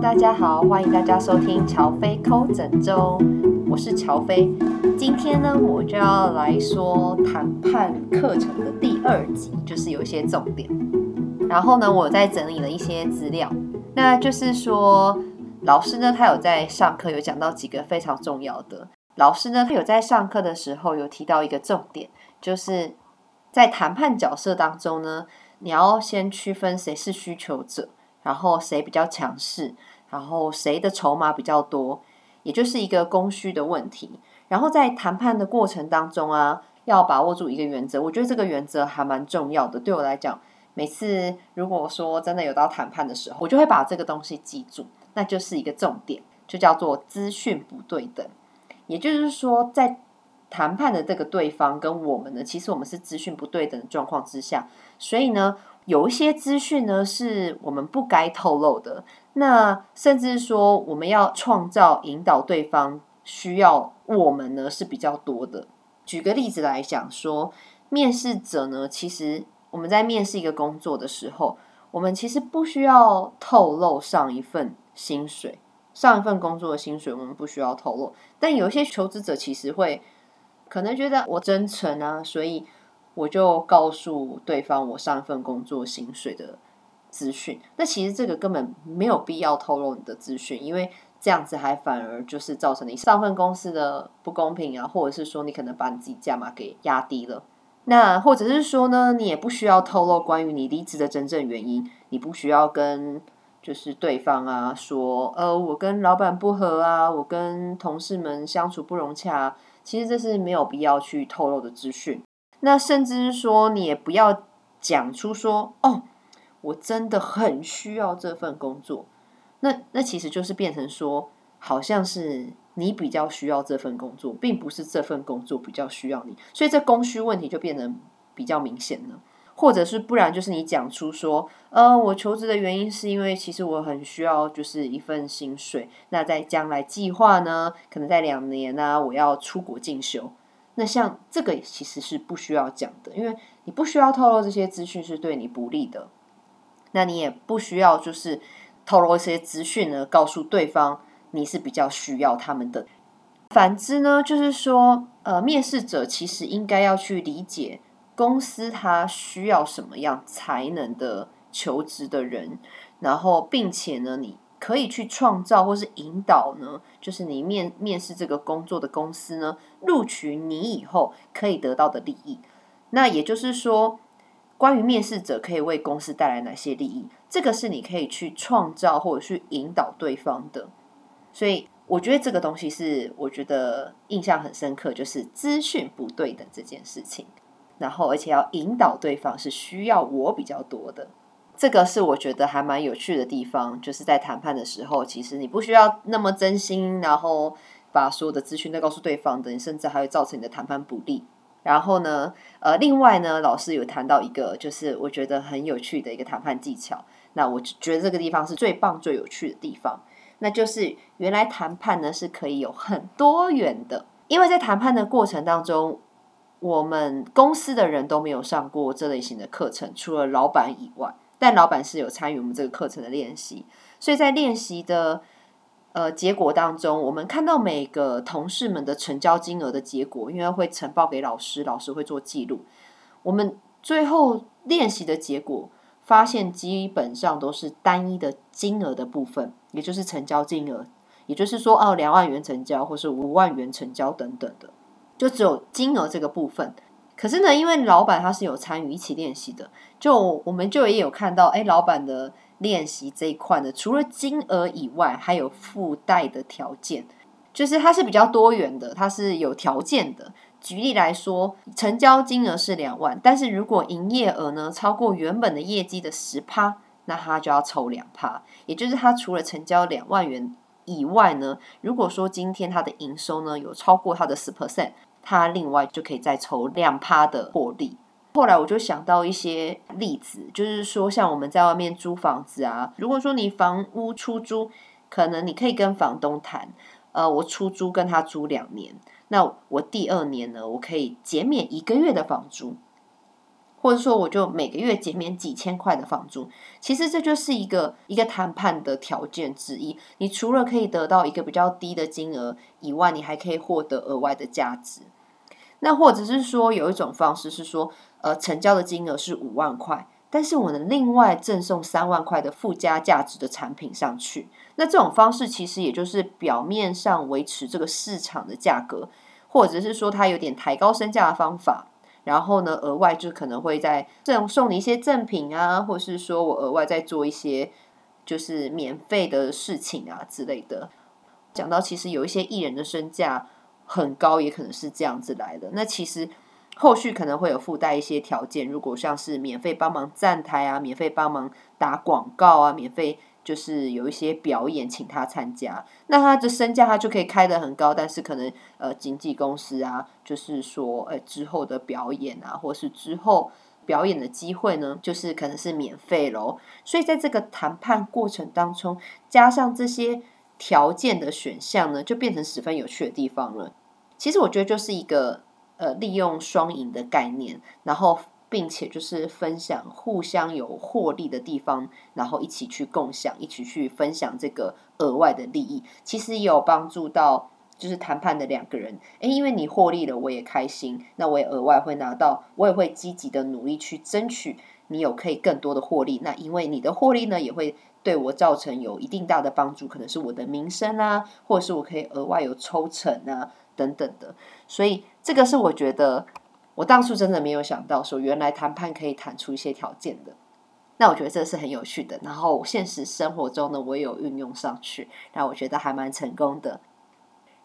大家好，欢迎大家收听乔飞抠诊中，我是乔飞。今天呢，我就要来说谈判课程的第二集，就是有一些重点。然后呢，我在整理了一些资料，那就是说，老师呢，他有在上课有讲到几个非常重要的。老师呢，他有在上课的时候有提到一个重点，就是在谈判角色当中呢，你要先区分谁是需求者。然后谁比较强势，然后谁的筹码比较多，也就是一个供需的问题。然后在谈判的过程当中啊，要把握住一个原则，我觉得这个原则还蛮重要的。对我来讲，每次如果说真的有到谈判的时候，我就会把这个东西记住，那就是一个重点，就叫做资讯不对等。也就是说，在谈判的这个对方跟我们呢，其实我们是资讯不对等的状况之下，所以呢。有一些资讯呢，是我们不该透露的。那甚至说，我们要创造引导对方需要我们呢是比较多的。举个例子来讲说，面试者呢，其实我们在面试一个工作的时候，我们其实不需要透露上一份薪水，上一份工作的薪水我们不需要透露。但有一些求职者其实会可能觉得我真诚啊，所以。我就告诉对方我上一份工作薪水的资讯，那其实这个根本没有必要透露你的资讯，因为这样子还反而就是造成你上份公司的不公平啊，或者是说你可能把你自己价码给压低了，那或者是说呢，你也不需要透露关于你离职的真正原因，你不需要跟就是对方啊说，呃，我跟老板不和啊，我跟同事们相处不融洽啊，其实这是没有必要去透露的资讯。那甚至是说，你也不要讲出说哦，我真的很需要这份工作。那那其实就是变成说，好像是你比较需要这份工作，并不是这份工作比较需要你。所以这供需问题就变得比较明显了。或者是不然，就是你讲出说，呃，我求职的原因是因为其实我很需要就是一份薪水。那在将来计划呢，可能在两年呢，我要出国进修。那像这个其实是不需要讲的，因为你不需要透露这些资讯是对你不利的。那你也不需要就是透露一些资讯呢，告诉对方你是比较需要他们的。反之呢，就是说，呃，面试者其实应该要去理解公司他需要什么样才能的求职的人，然后并且呢，你。可以去创造或是引导呢，就是你面面试这个工作的公司呢，录取你以后可以得到的利益。那也就是说，关于面试者可以为公司带来哪些利益，这个是你可以去创造或者去引导对方的。所以我觉得这个东西是我觉得印象很深刻，就是资讯不对等这件事情。然后而且要引导对方是需要我比较多的。这个是我觉得还蛮有趣的地方，就是在谈判的时候，其实你不需要那么真心，然后把所有的资讯都告诉对方的，你甚至还会造成你的谈判不利。然后呢，呃，另外呢，老师有谈到一个，就是我觉得很有趣的一个谈判技巧。那我觉得这个地方是最棒、最有趣的地方，那就是原来谈判呢是可以有很多元的，因为在谈判的过程当中，我们公司的人都没有上过这类型的课程，除了老板以外。但老板是有参与我们这个课程的练习，所以在练习的呃结果当中，我们看到每个同事们的成交金额的结果，因为会呈报给老师，老师会做记录。我们最后练习的结果发现，基本上都是单一的金额的部分，也就是成交金额，也就是说，哦，两万元成交，或是五万元成交等等的，就只有金额这个部分。可是呢，因为老板他是有参与一起练习的，就我们就也有看到，哎，老板的练习这一块呢，除了金额以外，还有附带的条件，就是它是比较多元的，它是有条件的。举例来说，成交金额是两万，但是如果营业额呢超过原本的业绩的十趴，那他就要抽两趴，也就是他除了成交两万元以外呢，如果说今天他的营收呢有超过他的十 percent。他另外就可以再抽两趴的获利。后来我就想到一些例子，就是说像我们在外面租房子啊，如果说你房屋出租，可能你可以跟房东谈，呃，我出租跟他租两年，那我第二年呢，我可以减免一个月的房租。或者说我就每个月减免几千块的房租。其实这就是一个一个谈判的条件之一。你除了可以得到一个比较低的金额以外，你还可以获得额外的价值。那或者是说有一种方式是说，呃，成交的金额是五万块。但是我能另外赠送三万块的附加价值的产品上去，那这种方式其实也就是表面上维持这个市场的价格，或者是说它有点抬高身价的方法。然后呢，额外就可能会在这种送你一些赠品啊，或是说我额外再做一些就是免费的事情啊之类的。讲到其实有一些艺人的身价很高，也可能是这样子来的。那其实。后续可能会有附带一些条件，如果像是免费帮忙站台啊，免费帮忙打广告啊，免费就是有一些表演请他参加，那他的身价他就可以开得很高，但是可能呃经纪公司啊，就是说呃之后的表演啊，或是之后表演的机会呢，就是可能是免费喽。所以在这个谈判过程当中，加上这些条件的选项呢，就变成十分有趣的地方了。其实我觉得就是一个。呃，利用双赢的概念，然后并且就是分享互相有获利的地方，然后一起去共享，一起去分享这个额外的利益，其实也有帮助到就是谈判的两个人。诶，因为你获利了，我也开心，那我也额外会拿到，我也会积极的努力去争取你有可以更多的获利。那因为你的获利呢，也会对我造成有一定大的帮助，可能是我的名声啊，或者是我可以额外有抽成啊。等等的，所以这个是我觉得我当初真的没有想到，说原来谈判可以谈出一些条件的。那我觉得这是很有趣的。然后现实生活中呢，我也有运用上去，那我觉得还蛮成功的。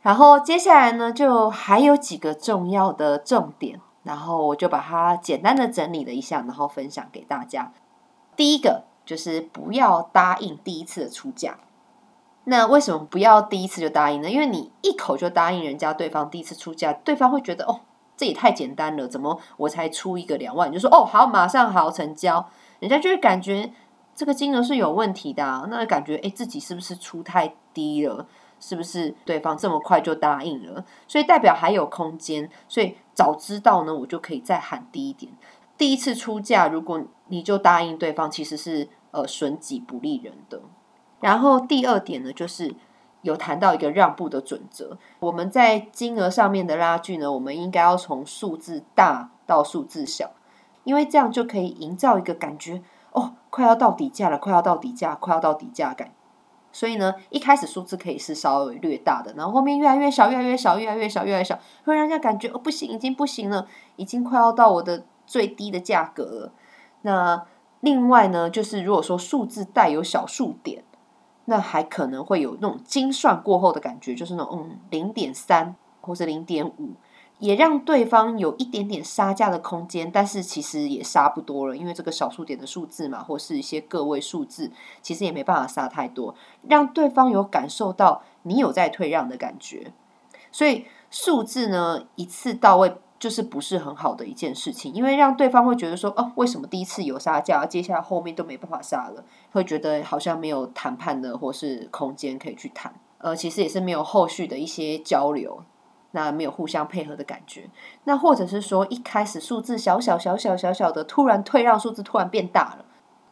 然后接下来呢，就还有几个重要的重点，然后我就把它简单的整理了一下，然后分享给大家。第一个就是不要答应第一次的出价。那为什么不要第一次就答应呢？因为你一口就答应人家，对方第一次出价，对方会觉得哦，这也太简单了，怎么我才出一个两万，就说哦好，马上好成交，人家就会感觉这个金额是有问题的啊，那感觉诶自己是不是出太低了？是不是对方这么快就答应了？所以代表还有空间，所以早知道呢，我就可以再喊低一点。第一次出价，如果你就答应对方，其实是呃损己不利人的。然后第二点呢，就是有谈到一个让步的准则。我们在金额上面的拉锯呢，我们应该要从数字大到数字小，因为这样就可以营造一个感觉，哦，快要到底价了，快要到底价，快要到底价感。所以呢，一开始数字可以是稍微略大的，然后后面越来越小，越来越小，越来越小，越来越小，会让人家感觉哦，不行，已经不行了，已经快要到我的最低的价格了。那另外呢，就是如果说数字带有小数点。那还可能会有那种精算过后的感觉，就是那种嗯零点三或是零点五，也让对方有一点点杀价的空间，但是其实也杀不多了，因为这个小数点的数字嘛，或是一些个位数字，其实也没办法杀太多，让对方有感受到你有在退让的感觉，所以数字呢一次到位。就是不是很好的一件事情，因为让对方会觉得说，哦，为什么第一次有杀价，接下来后面都没办法杀了，会觉得好像没有谈判的或是空间可以去谈，呃，其实也是没有后续的一些交流，那没有互相配合的感觉，那或者是说一开始数字小小小小小小的，突然退让数字突然变大了，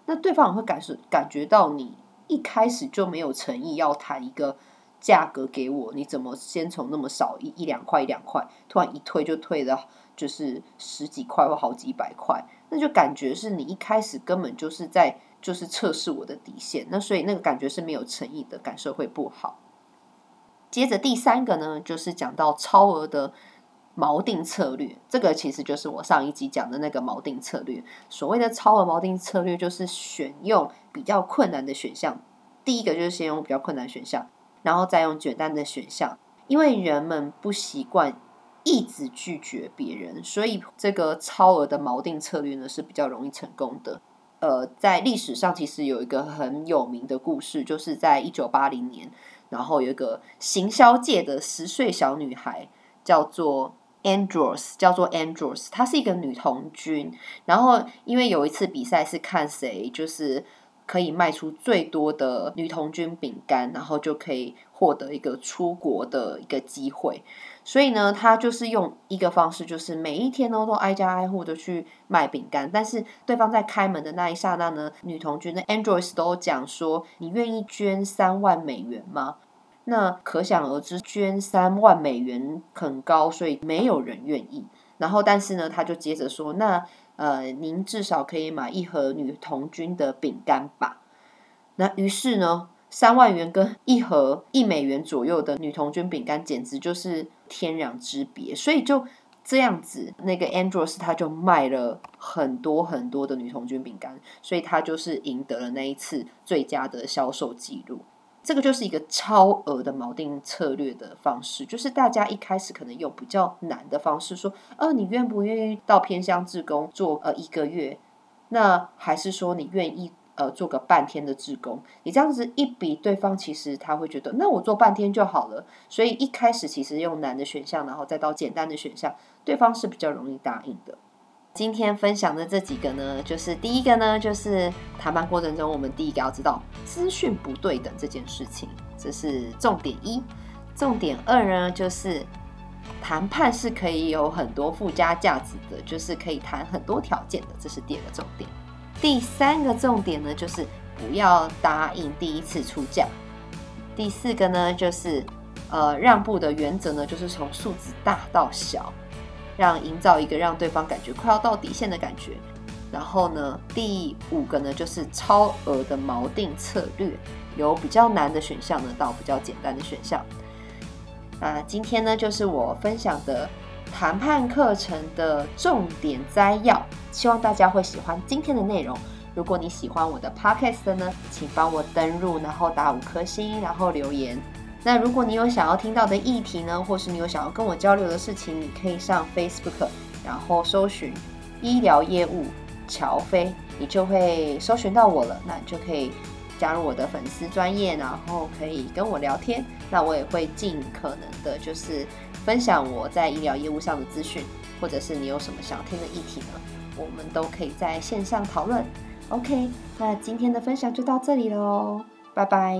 那对方也会感受感觉到你一开始就没有诚意要谈一个。价格给我，你怎么先从那么少一一两块一两块，突然一退就退了，就是十几块或好几百块，那就感觉是你一开始根本就是在就是测试我的底线，那所以那个感觉是没有诚意的，感受会不好。接着第三个呢，就是讲到超额的锚定策略，这个其实就是我上一集讲的那个锚定策略。所谓的超额锚定策略，就是选用比较困难的选项，第一个就是先用比较困难选项。然后再用简单的选项，因为人们不习惯一直拒绝别人，所以这个超额的锚定策略呢是比较容易成功的。呃，在历史上其实有一个很有名的故事，就是在一九八零年，然后有一个行销界的十岁小女孩叫做 Andros，叫做 Andros，她是一个女童军。然后因为有一次比赛是看谁就是。可以卖出最多的女童军饼干，然后就可以获得一个出国的一个机会。所以呢，他就是用一个方式，就是每一天呢都挨家挨户的去卖饼干。但是对方在开门的那一刹那呢，女童军的 Androids 都讲说：“你愿意捐三万美元吗？”那可想而知，捐三万美元很高，所以没有人愿意。然后，但是呢，他就接着说：“那呃，您至少可以买一盒女童军的饼干吧？”那于是呢，三万元跟一盒一美元左右的女童军饼干，简直就是天壤之别。所以就这样子，那个 Andros 他就卖了很多很多的女童军饼干，所以他就是赢得了那一次最佳的销售记录。这个就是一个超额的锚定策略的方式，就是大家一开始可能用比较难的方式说，呃，你愿不愿意到偏乡志工做呃一个月？那还是说你愿意呃做个半天的志工？你这样子一比，对方其实他会觉得，那我做半天就好了。所以一开始其实用难的选项，然后再到简单的选项，对方是比较容易答应的。今天分享的这几个呢，就是第一个呢，就是谈判过程中，我们第一个要知道资讯不对等这件事情，这是重点一。重点二呢，就是谈判是可以有很多附加价值的，就是可以谈很多条件的，这是第二个重点。第三个重点呢，就是不要答应第一次出价。第四个呢，就是呃让步的原则呢，就是从数字大到小。让营造一个让对方感觉快要到底线的感觉，然后呢，第五个呢就是超额的锚定策略，由比较难的选项呢到比较简单的选项。那今天呢就是我分享的谈判课程的重点摘要，希望大家会喜欢今天的内容。如果你喜欢我的 podcast 呢，请帮我登入，然后打五颗星，然后留言。那如果你有想要听到的议题呢，或是你有想要跟我交流的事情，你可以上 Facebook，然后搜寻医疗业务乔飞，你就会搜寻到我了。那你就可以加入我的粉丝专业，然后可以跟我聊天。那我也会尽可能的，就是分享我在医疗业务上的资讯，或者是你有什么想听的议题呢，我们都可以在线上讨论。OK，那今天的分享就到这里喽，拜拜。